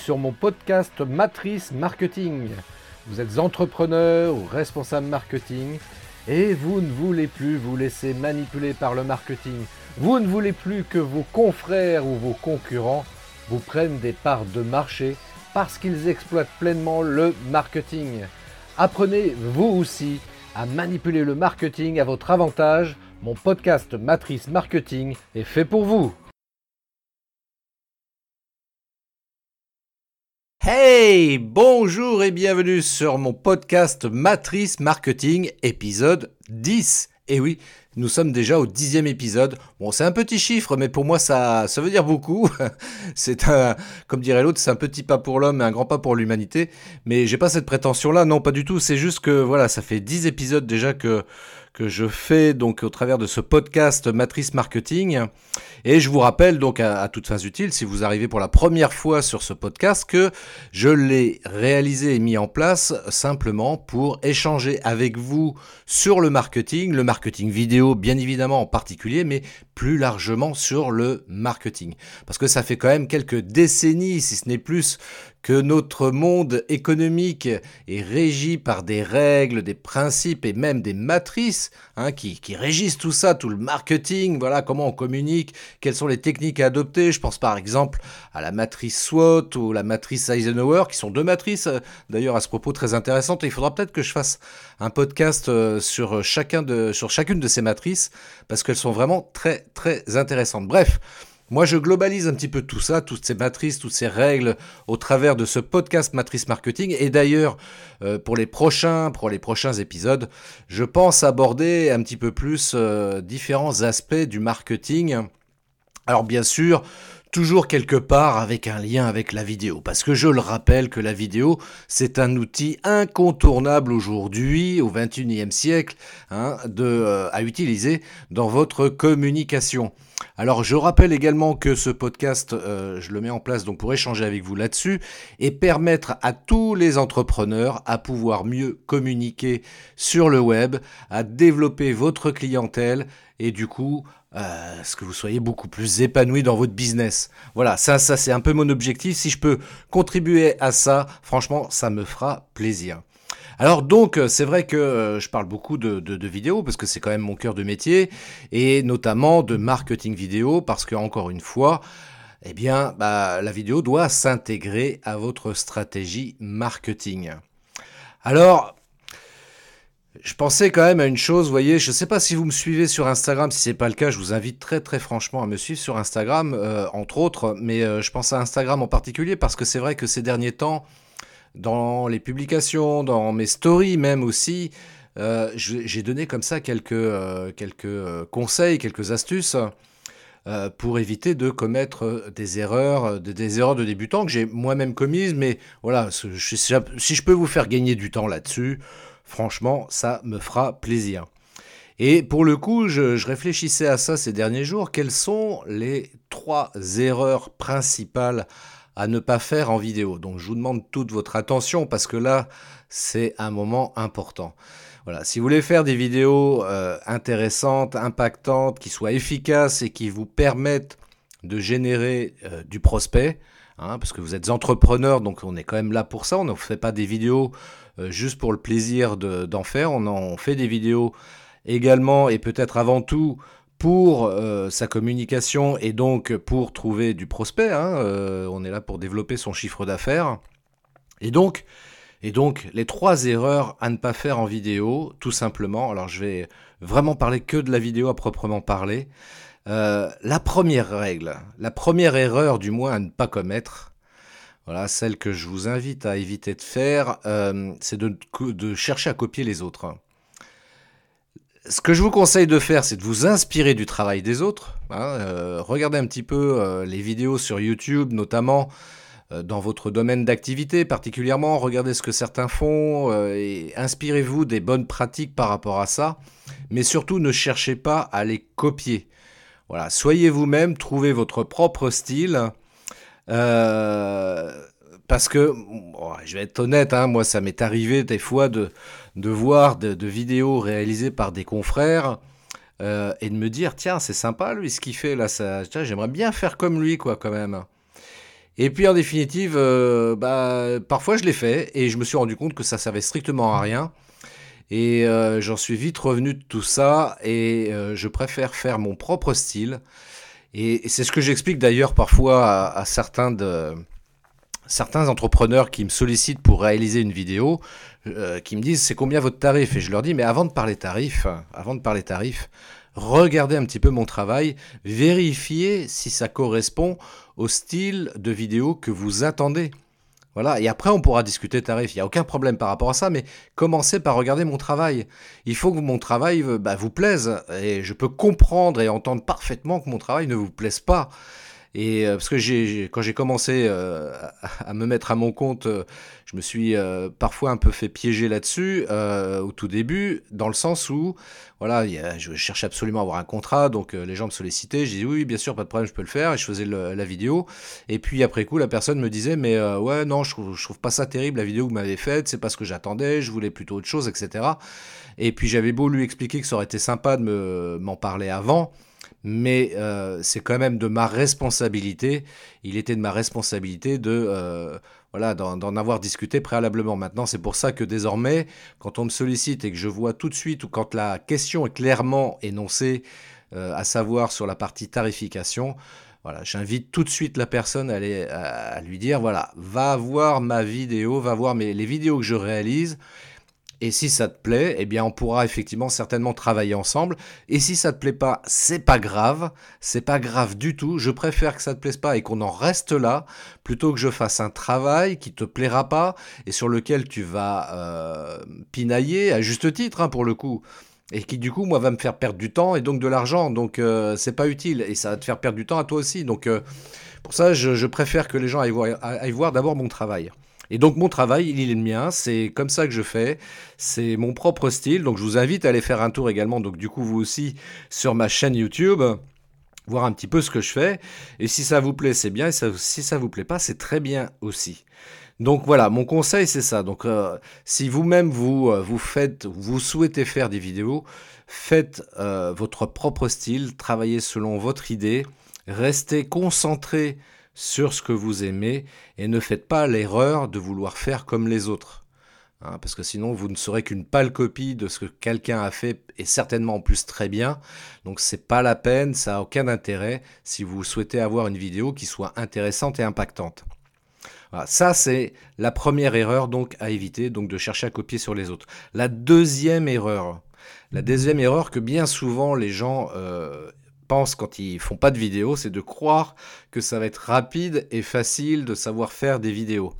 sur mon podcast Matrice Marketing. Vous êtes entrepreneur ou responsable marketing et vous ne voulez plus vous laisser manipuler par le marketing. Vous ne voulez plus que vos confrères ou vos concurrents vous prennent des parts de marché parce qu'ils exploitent pleinement le marketing. Apprenez vous aussi à manipuler le marketing à votre avantage. Mon podcast Matrice Marketing est fait pour vous. Hey, bonjour et bienvenue sur mon podcast Matrice Marketing épisode 10. Et oui, nous sommes déjà au dixième épisode. Bon, c'est un petit chiffre, mais pour moi, ça, ça veut dire beaucoup. c'est un, comme dirait l'autre, c'est un petit pas pour l'homme et un grand pas pour l'humanité. Mais j'ai pas cette prétention-là, non, pas du tout. C'est juste que, voilà, ça fait dix épisodes déjà que, que je fais donc au travers de ce podcast Matrice Marketing. Et je vous rappelle donc à, toutes fins utiles, si vous arrivez pour la première fois sur ce podcast, que je l'ai réalisé et mis en place simplement pour échanger avec vous sur le marketing, le marketing vidéo bien évidemment en particulier, mais plus largement sur le marketing. Parce que ça fait quand même quelques décennies, si ce n'est plus, que notre monde économique est régi par des règles, des principes et même des matrices hein, qui, régissent tout ça, tout le marketing, voilà comment on communique, quelles sont les techniques à adopter. Je pense par exemple à la matrice SWOT ou la matrice Eisenhower, qui sont deux matrices euh, d'ailleurs à ce propos très intéressantes. Il faudra peut-être que je fasse un podcast euh, sur, sur chacune de ces matrices parce qu'elles sont vraiment très très intéressantes. Bref. Moi, je globalise un petit peu tout ça, toutes ces matrices, toutes ces règles au travers de ce podcast Matrice Marketing. Et d'ailleurs, euh, pour les prochains, pour les prochains épisodes, je pense aborder un petit peu plus euh, différents aspects du marketing. Alors bien sûr, toujours quelque part avec un lien avec la vidéo. Parce que je le rappelle que la vidéo, c'est un outil incontournable aujourd'hui, au 21e siècle, hein, de, euh, à utiliser dans votre communication. Alors je rappelle également que ce podcast, euh, je le mets en place donc pour échanger avec vous là-dessus et permettre à tous les entrepreneurs à pouvoir mieux communiquer sur le web, à développer votre clientèle et du coup euh, ce que vous soyez beaucoup plus épanoui dans votre business. Voilà, ça, ça c'est un peu mon objectif. Si je peux contribuer à ça, franchement, ça me fera plaisir. Alors donc, euh, c'est vrai que euh, je parle beaucoup de, de, vidéos parce que c'est quand même mon cœur de métier et notamment de marketing vidéo parce que encore une fois, eh bien, bah, la vidéo doit s'intégrer à votre stratégie marketing. Alors, je pensais quand même à une chose, vous voyez, je ne sais pas si vous me suivez sur Instagram, si c'est pas le cas, je vous invite très très franchement à me suivre sur Instagram, euh, entre autres, mais je pense à Instagram en particulier parce que c'est vrai que ces derniers temps, dans les publications, dans mes stories même aussi, euh, j'ai donné comme ça quelques, euh, quelques euh, conseils, quelques astuces pour éviter de commettre des erreurs, des, erreurs de débutants que j'ai moi-même commises. Mais voilà, si je peux vous faire gagner du temps là-dessus, franchement, ça me fera plaisir. Et pour le coup, je, réfléchissais à ça ces derniers jours. Quelles sont les trois erreurs principales à ne pas faire en vidéo? Donc je vous demande toute votre attention parce que là, c'est un moment important. Voilà, si vous voulez faire des vidéos euh, intéressantes, impactantes, qui soient efficaces et qui vous permettent de générer euh, du prospect, hein, parce que vous êtes entrepreneur, donc on est quand même là pour ça. On ne fait pas des vidéos juste pour le plaisir d'en faire. On en fait des vidéos également et peut-être avant tout pour euh, sa communication et donc pour trouver du prospect. Hein, euh, on est là pour développer son chiffre d'affaires. Et donc, et donc, les trois erreurs à ne pas faire en vidéo, tout simplement. Alors, je vais vraiment parler que de la vidéo à proprement parler. Euh, la première règle, la première erreur du moins à ne pas commettre, voilà, celle que je vous invite à éviter de faire, c'est de, chercher à copier les autres ce que je vous conseille de faire, c'est de vous inspirer du travail des autres. Hein, euh, regardez un petit peu euh, les vidéos sur YouTube, notamment euh, dans votre domaine d'activité particulièrement. Regardez ce que certains font et inspirez-vous des bonnes pratiques par rapport à ça. Mais surtout, ne cherchez pas à les copier. Voilà, soyez vous-même, trouvez votre propre style. Parce que, je vais être honnête, hein, moi ça m'est arrivé des fois de, de voir de, vidéos réalisées par des confrères euh, et de me dire tiens c'est sympa lui ce qu'il fait là ça j'aimerais bien faire comme lui quoi quand même Et puis en définitive, euh, bah, parfois je l'ai fait et je me suis rendu compte que ça servait strictement à rien. Et euh, j'en suis vite revenu de tout ça et euh, je préfère faire mon propre style. Et, c'est ce que j'explique d'ailleurs parfois à, certains, certains entrepreneurs qui me sollicitent pour réaliser une vidéo, qui me disent c'est combien votre tarif? Et je leur dis mais avant de parler tarif, avant de parler tarif, regardez un petit peu mon travail, vérifiez si ça correspond au style de vidéo que vous attendez. Voilà, et après on pourra discuter tarif, il n'y a aucun problème par rapport à ça, mais commencez par regarder mon travail. Il faut que mon travail euh, bah, vous plaise, et je peux comprendre et entendre parfaitement que mon travail ne vous plaise pas. Et euh, parce que quand j'ai commencé euh, à, me mettre à mon compte, euh, je me suis parfois un peu fait piéger là-dessus au tout début, dans le sens où, voilà, je cherchais absolument à avoir un contrat, donc les gens me sollicitaient, je disais oui, bien sûr, pas de problème, je peux le faire, et je faisais la vidéo. Et puis après coup, la personne me disait, mais ouais, non, je je trouve pas ça terrible, la vidéo que vous m'avez faite, c'est pas ce que j'attendais, je voulais plutôt autre chose, etc. Et puis j'avais beau lui expliquer que ça aurait été sympa de me, m'en parler avant mais euh, c'est quand même de ma responsabilité. Il était de ma responsabilité de euh, voilà d'en avoir discuté préalablement. Maintenant, c'est pour ça que désormais, quand on me sollicite et que je vois tout de suite ou quand la question est clairement énoncée, euh, à savoir sur la partie tarification. Voilà, j'invite tout de suite la personne à, aller, à, lui dire voilà, va voir ma vidéo, va voir les vidéos que je réalise et si ça te plaît, eh bien on pourra effectivement certainement travailler ensemble. Et si ça te plaît pas, c'est pas grave, c'est pas grave du tout. Je préfère que ça te plaise pas et qu'on en reste là, plutôt que je fasse un travail qui te plaira pas et sur lequel tu vas euh, pinailler à juste titre hein, pour le coup. Et qui du coup moi va me faire perdre du temps et donc de l'argent. Donc euh, c'est pas utile et ça va te faire perdre du temps à toi aussi. Donc euh, pour ça je, préfère que les gens aillent voir, aillent voir d'abord mon travail. Et donc mon travail, il est le mien, c'est comme ça que je fais, c'est mon propre style, donc je vous invite à aller faire un tour également, donc du coup vous aussi, sur ma chaîne YouTube voir un petit peu ce que je fais. Et si ça vous plaît, c'est bien. Et si ça vous plaît pas, c'est très bien aussi. Donc voilà, mon conseil c'est ça. Donc euh, si vous-même vous euh, vous faites, vous souhaitez faire des vidéos, faites euh, votre propre style, travaillez selon votre idée, restez concentré sur ce que vous aimez et ne faites pas l'erreur de vouloir faire comme les autres. Hein, parce que sinon, vous ne serez qu'une pâle copie de ce que quelqu'un a fait et certainement en plus très bien. Donc, c'est pas la peine, ça n'a aucun intérêt si vous souhaitez avoir une vidéo qui soit intéressante et impactante. Ça, c'est la première erreur donc à éviter, donc de chercher à copier sur les autres. La deuxième erreur, la deuxième erreur que bien souvent les gens euh, pensent quand ils font pas de vidéos, c'est de croire que ça va être rapide et facile de savoir faire des vidéos.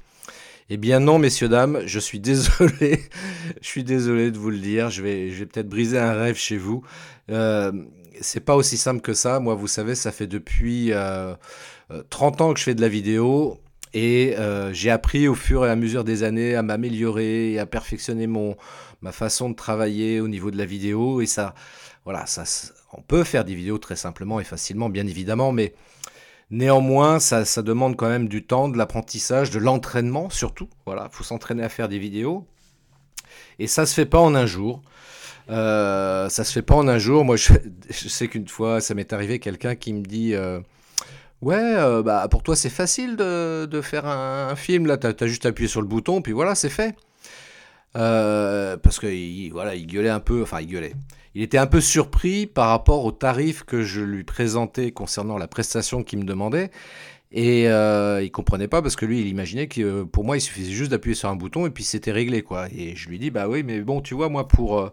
Eh bien non, messieurs, dames, je suis désolé, je suis désolé de vous le dire, je vais, je vais peut-être briser un rêve chez vous. Euh, c'est pas aussi simple que ça. Moi, vous savez, ça fait depuis 30 euh, ans que je fais de la vidéo et euh, j'ai appris au fur et à mesure des années à m'améliorer et à perfectionner mon, ma façon de travailler au niveau de la vidéo et ça, voilà, ça, on peut faire des vidéos très simplement et facilement, bien évidemment, mais néanmoins, ça, demande quand même du temps, de l'apprentissage, de l'entraînement surtout. Voilà, il faut s'entraîner à faire des vidéos. Et ça se fait pas en un jour. Euh, ça se fait pas en un jour. Moi, je, sais qu'une fois, ça m'est arrivé quelqu'un qui me dit euh, Ouais, euh, bah, pour toi, c'est facile de, faire un, film. Là, tu as, juste appuyé sur le bouton, puis voilà, c'est fait. Euh, parce que il gueulait un peu, enfin, il gueulait il était un peu surpris par rapport au tarif que je lui présentais concernant la prestation qu'il me demandait. Et euh, il comprenait pas parce que lui, il imaginait que euh, pour moi, il suffisait juste d'appuyer sur un bouton et puis c'était réglé, quoi. Et je lui dis, bah oui, mais bon, tu vois, moi, pour, euh,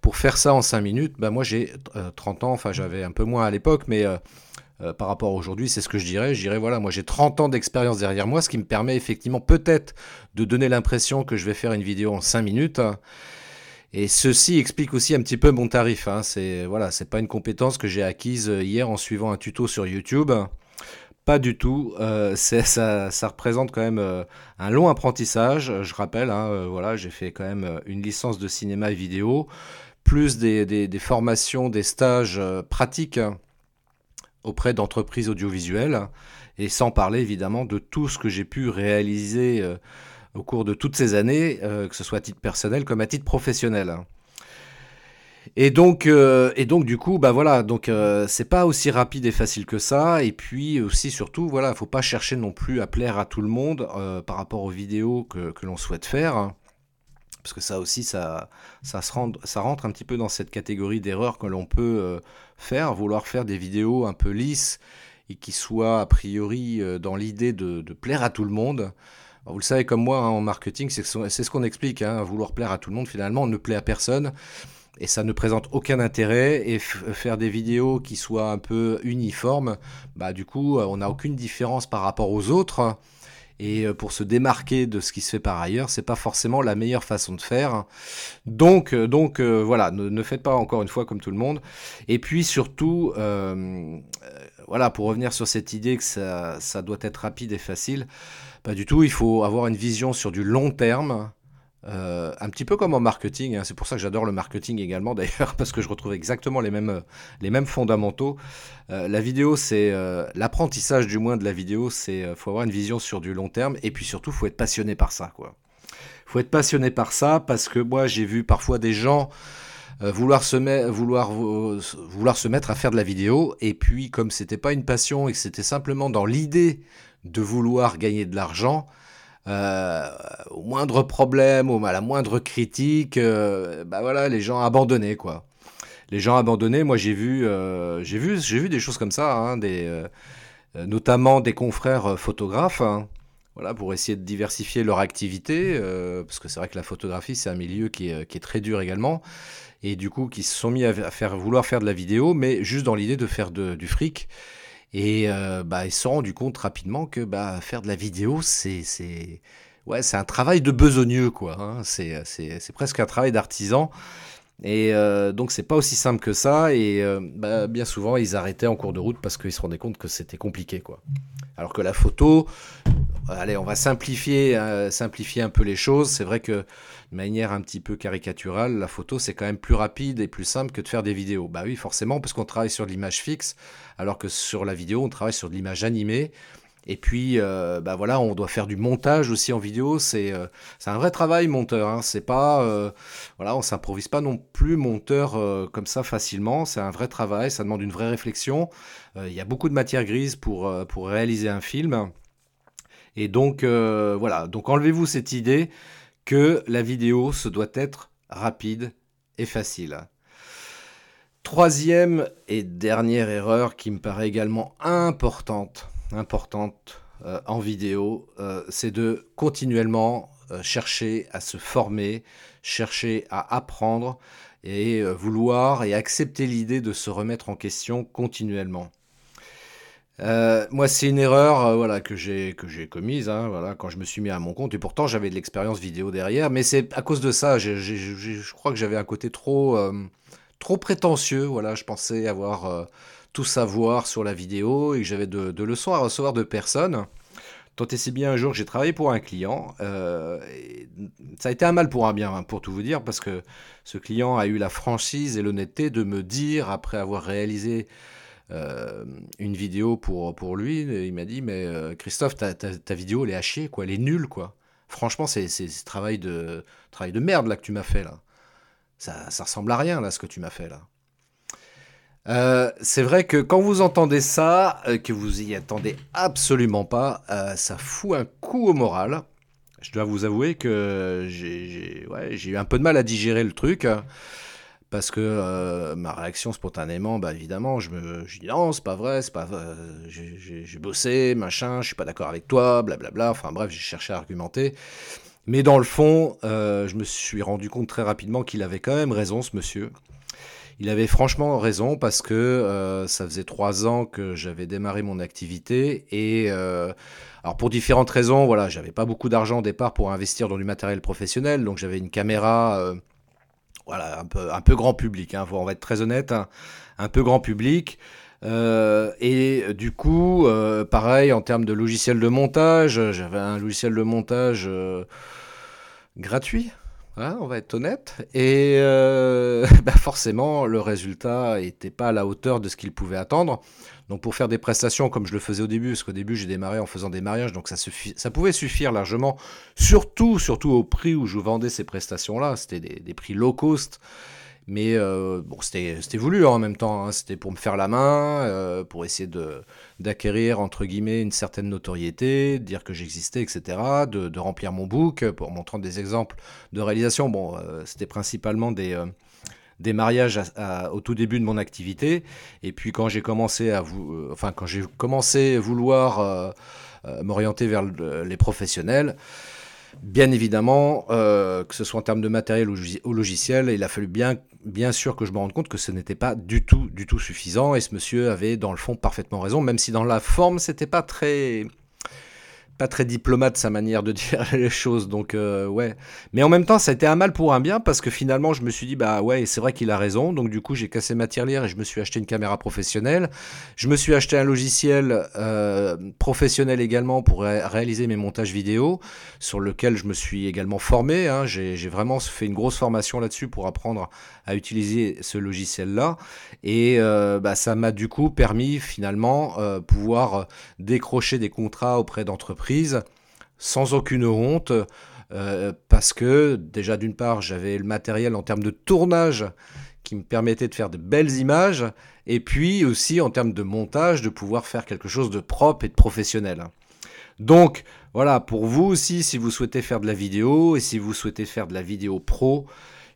pour faire ça en 5 minutes, bah moi, j'ai 30 ans, enfin, j'avais un peu moins à l'époque, mais par rapport à aujourd'hui, c'est ce que je dirais. Je dirais, voilà, moi, j'ai 30 ans d'expérience derrière moi, ce qui me permet effectivement peut-être de donner l'impression que je vais faire une vidéo en 5 minutes. Et ceci explique aussi un petit peu mon tarif. Hein. C'est voilà, c'est pas une compétence que j'ai acquise euh, hier en suivant un tuto sur YouTube. Pas du tout. Euh, ça, représente quand même euh, un long apprentissage. Je rappelle, hein, voilà, j'ai fait quand même une licence de cinéma et vidéo, plus des, formations, des stages pratiques auprès d'entreprises audiovisuelles, et sans parler évidemment de tout ce que j'ai pu réaliser au cours de toutes ces années, euh, que ce soit à titre personnel comme à titre professionnel. Et donc, euh, et donc du coup, bah voilà, donc euh, c'est pas aussi rapide et facile que ça. Et puis aussi, surtout, voilà, faut pas chercher non plus à plaire à tout le monde euh, par rapport aux vidéos que, que l'on souhaite faire. hein. Parce que ça aussi, ça, ça, se rend- ça rentre un petit peu dans cette catégorie d'erreurs que l'on peut faire, vouloir faire des vidéos un peu lisses et qui soient a priori dans l'idée de, plaire à tout le monde. Vous le savez comme moi hein, en marketing, c'est ce c'est ce qu'on explique, hein, vouloir plaire à tout le monde finalement, on ne plaît à personne et ça ne présente aucun intérêt et faire des vidéos qui soient un peu uniformes, bah du coup euh, on n'a aucune différence par rapport aux autres et euh, pour se démarquer de ce qui se fait par ailleurs, c'est pas forcément la meilleure façon de faire. Donc euh, donc voilà, ne, faites pas encore une fois comme tout le monde. Et puis surtout voilà, pour revenir sur cette idée que ça doit être rapide et facile, pas du tout, il faut avoir une vision sur du long terme. Euh, un petit peu comme en marketing, hein. c'est pour ça que j'adore le marketing également d'ailleurs, parce que je retrouve exactement les mêmes, euh, les mêmes fondamentaux. Euh, la vidéo, c'est l'apprentissage du moins de la vidéo, c'est faut avoir une vision sur du long terme, et puis surtout, faut être passionné par ça, quoi. Faut être passionné par ça, parce que moi, j'ai vu parfois des gens vouloir, se met- vouloir, vouloir se mettre à faire de la vidéo, et puis comme c'était pas une passion et que c'était simplement dans l'idée de vouloir gagner de l'argent, euh, au moindre problème, au, à la moindre critique, euh, bah voilà, les gens abandonnaient quoi. Les gens abandonnés, moi j'ai vu, euh, j'ai vu, j'ai vu des choses comme ça, hein, notamment des confrères photographes, hein, voilà, pour essayer de diversifier leur activité, parce que c'est vrai que la photographie c'est un milieu qui est, très dur également, et du coup qui se sont mis à, faire, vouloir faire de la vidéo, mais juste dans l'idée de faire du fric. Et euh, bah, ils se sont rendus compte rapidement que bah, faire de la vidéo, c'est ouais, un travail de besogneux, quoi. hein. C'est presque un travail d'artisan. Et euh, donc, c'est pas aussi simple que ça. Et euh, bah, bien souvent, ils arrêtaient en cours de route parce qu'ils se rendaient compte que c'était compliqué, quoi. Alors que la photo, allez, on va simplifier, euh, simplifier un peu les choses. C'est vrai que de manière un petit peu caricaturale, la photo, c'est quand même plus rapide et plus simple que de faire des vidéos. Bah oui, forcément, parce qu'on travaille sur de l'image fixe, alors que sur la vidéo, on travaille sur de l'image animée. Et puis, euh, bah voilà, on doit faire du montage aussi en vidéo. C'est euh, un vrai travail, monteur. Hein. C'est pas, voilà, on s'improvise pas non plus monteur comme ça facilement. C'est un vrai travail. Ça demande une vraie réflexion. Il y a beaucoup de matière grise pour réaliser un film. Et donc, euh, voilà. Donc, enlevez-vous cette idée que la vidéo, se doit être rapide et facile. Troisième et dernière erreur qui me paraît également importante, importante euh, en vidéo, euh, c'est de continuellement chercher à se former, chercher à apprendre et vouloir et accepter l'idée de se remettre en question continuellement. Euh, moi, c'est une erreur, euh, voilà, que j'ai que j'ai commise, hein, voilà, quand je me suis mis à mon compte. Et pourtant, j'avais de l'expérience vidéo derrière, mais c'est à cause de ça. j'ai- je crois que j'avais un côté trop euh, trop prétentieux. Voilà, je pensais avoir tout savoir sur la vidéo et que j'avais de, leçons à recevoir de personne. Tant et si bien un jour j'ai travaillé pour un client, ça a été un mal pour un bien, hein, pour tout vous dire, parce que ce client a eu la franchise et l'honnêteté de me dire, après avoir réalisé euh, une vidéo pour, pour lui, il m'a dit, mais euh, Christophe, ta, ta- vidéo, elle est chier, quoi, elle est nulle, quoi. Franchement, c'est travail de, travail de merde, là, que tu m'as fait, là. Ça, ça ressemble à rien, là, ce que tu m'as fait, là. Euh, c'est vrai que quand vous entendez ça, que vous y attendez absolument pas, ça fout un coup au moral. Je dois vous avouer que j'ai ouais, j'ai eu un peu de mal à digérer le truc. Parce que euh, ma réaction spontanément, bah évidemment, je me je dis non, c'est pas vrai, c'est pas euh, j'ai bossé, machin, je suis pas d'accord avec toi, blablabla. Enfin bref, j'ai cherché à argumenter. Mais dans le fond, euh, je me suis rendu compte très rapidement qu'il avait quand même raison, ce monsieur. Il avait franchement raison parce que ça faisait trois ans que j'avais démarré mon activité et alors pour différentes raisons, voilà, j'avais pas beaucoup d'argent au départ pour investir dans du matériel professionnel, donc j'avais une caméra, voilà, un peu grand public, hein, on va être très honnête, hein, un peu grand public. Euh, et du coup, euh, pareil en termes de logiciel de montage, j'avais un logiciel de montage euh, gratuit, hein, on va être honnête. Et euh, bah forcément, le résultat n'était pas à la hauteur de ce qu'il pouvait attendre. Donc pour faire des prestations comme je le faisais au début, parce qu'au début j'ai démarré en faisant des mariages, donc ça, ça pouvait suffire largement, surtout, surtout au prix où je vendais ces prestations-là, c'était des prix low cost. Mais euh, bon, c'était voulu hein, en même temps. Hein. C'était pour me faire la main, euh, pour essayer d'acquérir, entre guillemets, une certaine notoriété, dire que j'existais, etc. De, remplir mon book, pour montrant des exemples de réalisation. Bon, euh, c'était principalement des, des mariages au tout début de mon activité. Et puis quand j'ai commencé à enfin, quand j'ai commencé à vouloir m'orienter vers les professionnels, Bien évidemment, euh, que ce soit en termes de matériel ou, logiciel, il a fallu bien, bien sûr que je me rende compte que ce n'était pas du tout, du tout suffisant. Et ce monsieur avait, dans le fond, parfaitement raison, même si dans la forme, c'était pas très, pas très diplomate sa manière de dire les choses, donc euh, ouais. Mais en même temps, ça a été un mal pour un bien parce que finalement, je me suis dit bah ouais, c'est vrai qu'il a raison. Donc du coup, j'ai cassé ma tirelire et je me suis acheté une caméra professionnelle. Je me suis acheté un logiciel euh, professionnel également pour réaliser mes montages vidéo, sur lequel je me suis également formé. Hein. J'ai vraiment fait une grosse formation là-dessus pour apprendre à utiliser ce logiciel-là. Et euh, bah, ça m'a du coup permis finalement pouvoir décrocher des contrats auprès d'entreprises sans aucune honte, euh, parce que déjà d'une part j'avais le matériel en termes de tournage qui me permettait de faire de belles images, et puis aussi en termes de montage, de pouvoir faire quelque chose de propre et de professionnel. Donc voilà, pour vous aussi, si vous souhaitez faire de la vidéo, et si vous souhaitez faire de la vidéo pro,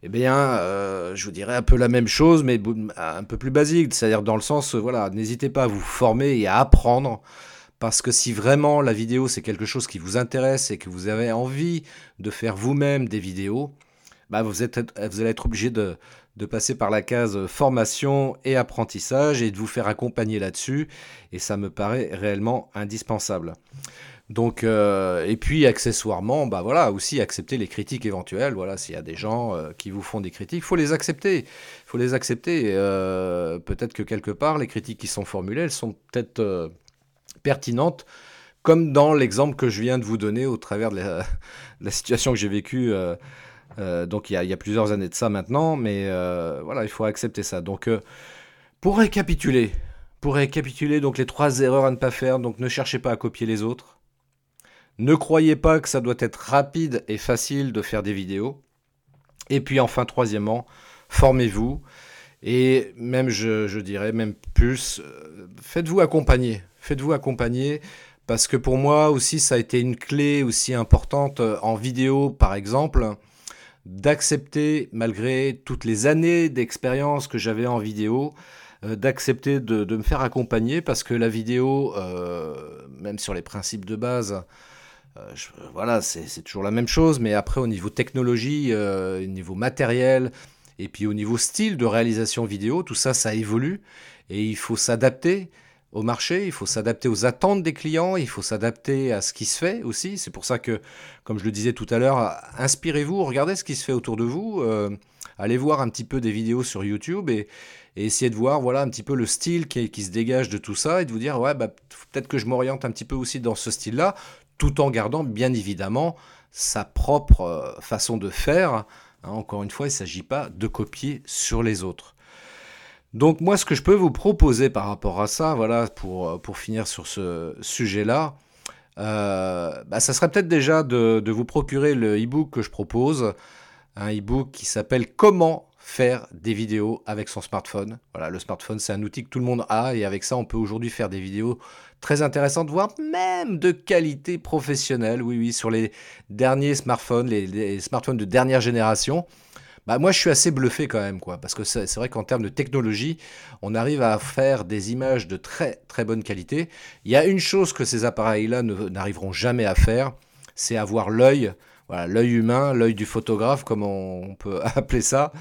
eh bien, euh, je vous dirais un peu la même chose, mais un peu plus basique, c'est-à-dire dans le sens, voilà, n'hésitez pas à vous former et à apprendre parce que si vraiment la vidéo c'est quelque chose qui vous intéresse et que vous avez envie de faire vous-même des vidéos, bah vous, allez être obligé de, passer par la case formation et apprentissage et de vous faire accompagner là-dessus. Et ça me paraît réellement indispensable. Donc, euh, et puis accessoirement, bah voilà, aussi accepter les critiques éventuelles. Voilà, s'il y a des gens euh, qui vous font des critiques, il faut les accepter. Faut les accepter. Euh, peut-être que quelque part, les critiques qui sont formulées, elles sont peut-être pertinente, comme dans l'exemple que je viens de vous donner au travers de la, situation que j'ai vécue. Euh, euh, donc il y, a, plusieurs années de ça maintenant, mais euh, voilà, il faut accepter ça. Donc pour récapituler, pour récapituler donc les trois erreurs à ne pas faire, donc ne cherchez pas à copier les autres. Ne croyez pas que ça doit être rapide et facile de faire des vidéos. Et puis enfin, troisièmement, formez-vous. Et même, je, dirais, même plus, faites-vous accompagner. Faites-vous accompagner parce que pour moi aussi ça a été une clé aussi importante euh, en vidéo par exemple d'accepter malgré toutes les années d'expérience que j'avais en vidéo euh, d'accepter de, me faire accompagner parce que la vidéo euh, même sur les principes de base voilà c'est toujours la même chose mais après au niveau technologie au niveau matériel et puis au niveau style de réalisation vidéo tout ça ça évolue et il faut s'adapter au marché, il faut s'adapter aux attentes des clients, il faut s'adapter à ce qui se fait aussi. C'est pour ça que, comme je le disais tout à l'heure, inspirez-vous, regardez ce qui se fait autour de vous, euh, allez voir un petit peu des vidéos sur YouTube et, essayez de voir voilà un petit peu le style qui, se dégage de tout ça et de vous dire ouais bah, peut-être que je m'oriente un petit peu aussi dans ce style-là, tout en gardant bien évidemment sa propre euh, façon de faire. Hein, encore une fois, il ne s'agit pas de copier sur les autres. Donc moi, ce que je peux vous proposer par rapport à ça, voilà, pour, euh, finir sur ce sujet-là, euh, bah, ça serait peut-être déjà de, de, vous procurer le e-book que je propose, un e-book qui s'appelle Comment faire des vidéos avec son smartphone. Voilà, le smartphone, c'est un outil que tout le monde a et avec ça, on peut aujourd'hui faire des vidéos très intéressantes, voire même de qualité professionnelle. Oui, oui, sur les derniers smartphones, les smartphones de dernière génération. Bah, moi, je suis assez bluffé quand même, quoi, parce que c'est vrai qu'en termes de technologie, on arrive à faire des images de très très bonne qualité. Il y a une chose que ces appareils-là n'arriveront jamais à faire, c'est avoir l'œil, voilà, l'œil humain, l'œil du photographe, comme on, peut appeler ça.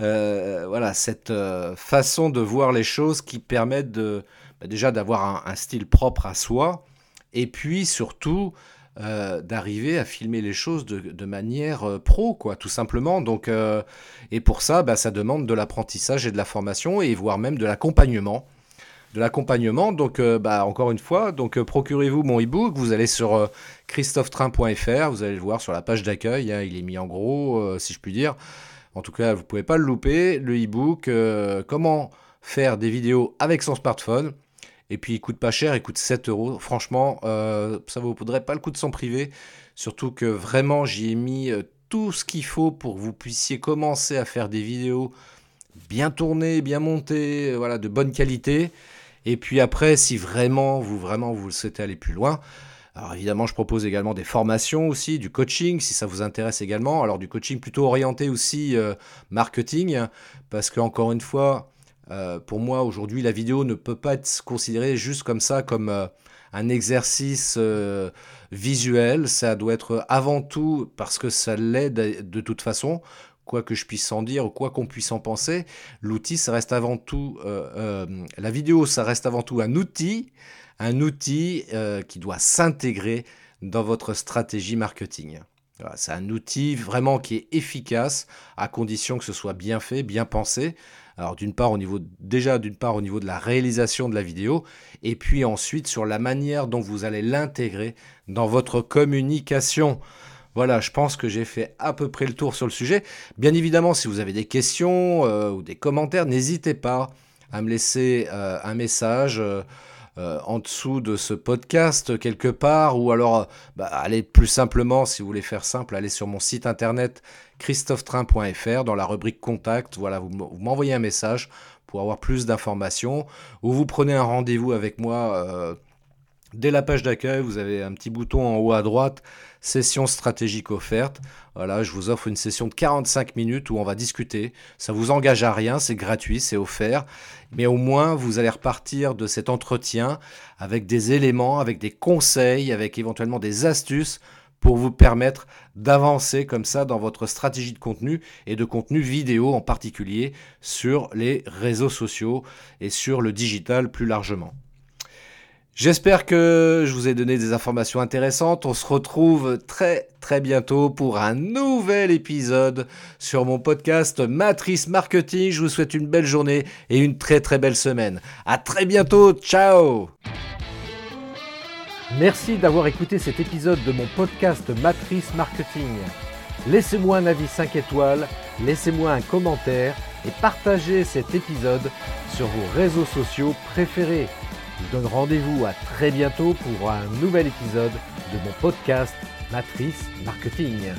Euh, voilà, cette euh, façon de voir les choses qui permettent de, bah, déjà d'avoir un, style propre à soi, et puis surtout euh, d'arriver à filmer les choses de, manière pro, quoi, tout simplement. Donc, et pour ça, bah, ça demande de l'apprentissage et de la formation, et voire même de l'accompagnement. De l'accompagnement, donc bah, encore une fois, donc procurez-vous mon e-book, vous allez sur christophetrain.fr, vous allez le voir sur la page d'accueil, hein, il est mis en gros, si je puis dire. En tout cas, vous pouvez pas le louper, le e-book, comment faire des vidéos avec son smartphone. Et puis il coûte pas cher, il coûte 7 euros. Franchement, euh, ça ne vous vaudrait pas le coup de s'en priver. Surtout que vraiment, j'y ai mis euh, tout ce qu'il faut pour que vous puissiez commencer à faire des vidéos bien tourné, bien monté, voilà, de bonne qualité. Et puis après, si vraiment vous vraiment vous souhaitez aller plus loin, alors évidemment, je propose également des formations aussi, du coaching si ça vous intéresse également. Alors du coaching plutôt orienté aussi euh, marketing, parce que encore une fois, euh, pour moi aujourd'hui, la vidéo ne peut pas être considérée juste comme ça, comme euh, un exercice visuel. Ça doit être avant tout parce que ça l'aide de toute façon quoi que je puisse en dire, quoi qu'on puisse en penser, l'outil, ça reste avant tout, la vidéo, ça reste avant tout un outil un outil euh, qui doit s'intégrer dans votre stratégie marketing. c'est un outil vraiment qui est efficace à condition que ce soit bien fait, bien pensé. Alors d'une part au niveau déjà d'une part au niveau de la réalisation de la vidéo et puis ensuite sur la manière dont vous allez l'intégrer dans votre communication. Voilà, je pense que j'ai fait à peu près le tour sur le sujet. Bien évidemment, si vous avez des questions euh, ou des commentaires, n'hésitez pas à me laisser euh, un message. Euh, en dessous de ce podcast quelque part, ou alors bah, allez plus simplement, si vous voulez faire simple, allez sur mon site internet christophetrain.fr dans la rubrique contact, voilà, vous m'envoyez un message pour avoir plus d'informations, ou vous prenez un rendez-vous avec moi Dès la page d'accueil, vous avez un petit bouton en haut à droite, session stratégique offerte. Voilà, je vous offre une session de 45 minutes où on va discuter. Ça vous engage à rien, c'est gratuit, c'est offert. Mais au moins, vous allez repartir de cet entretien avec des éléments, avec des conseils, avec éventuellement des astuces pour vous permettre d'avancer comme ça dans votre stratégie de contenu et de contenu vidéo en particulier sur les réseaux sociaux et sur le digital plus largement. J'espère que je vous ai donné des informations intéressantes. On se retrouve très très bientôt pour un nouvel épisode sur mon podcast Matrice Marketing. Je vous souhaite une belle journée et une très très belle semaine. À très bientôt. Ciao. Merci d'avoir écouté cet épisode de mon podcast Matrice Marketing. Laissez-moi un avis 5 étoiles, laissez-moi un commentaire et partagez cet épisode sur vos réseaux sociaux préférés. Je vous donne rendez-vous à très bientôt pour un nouvel épisode de mon podcast Matrice Marketing.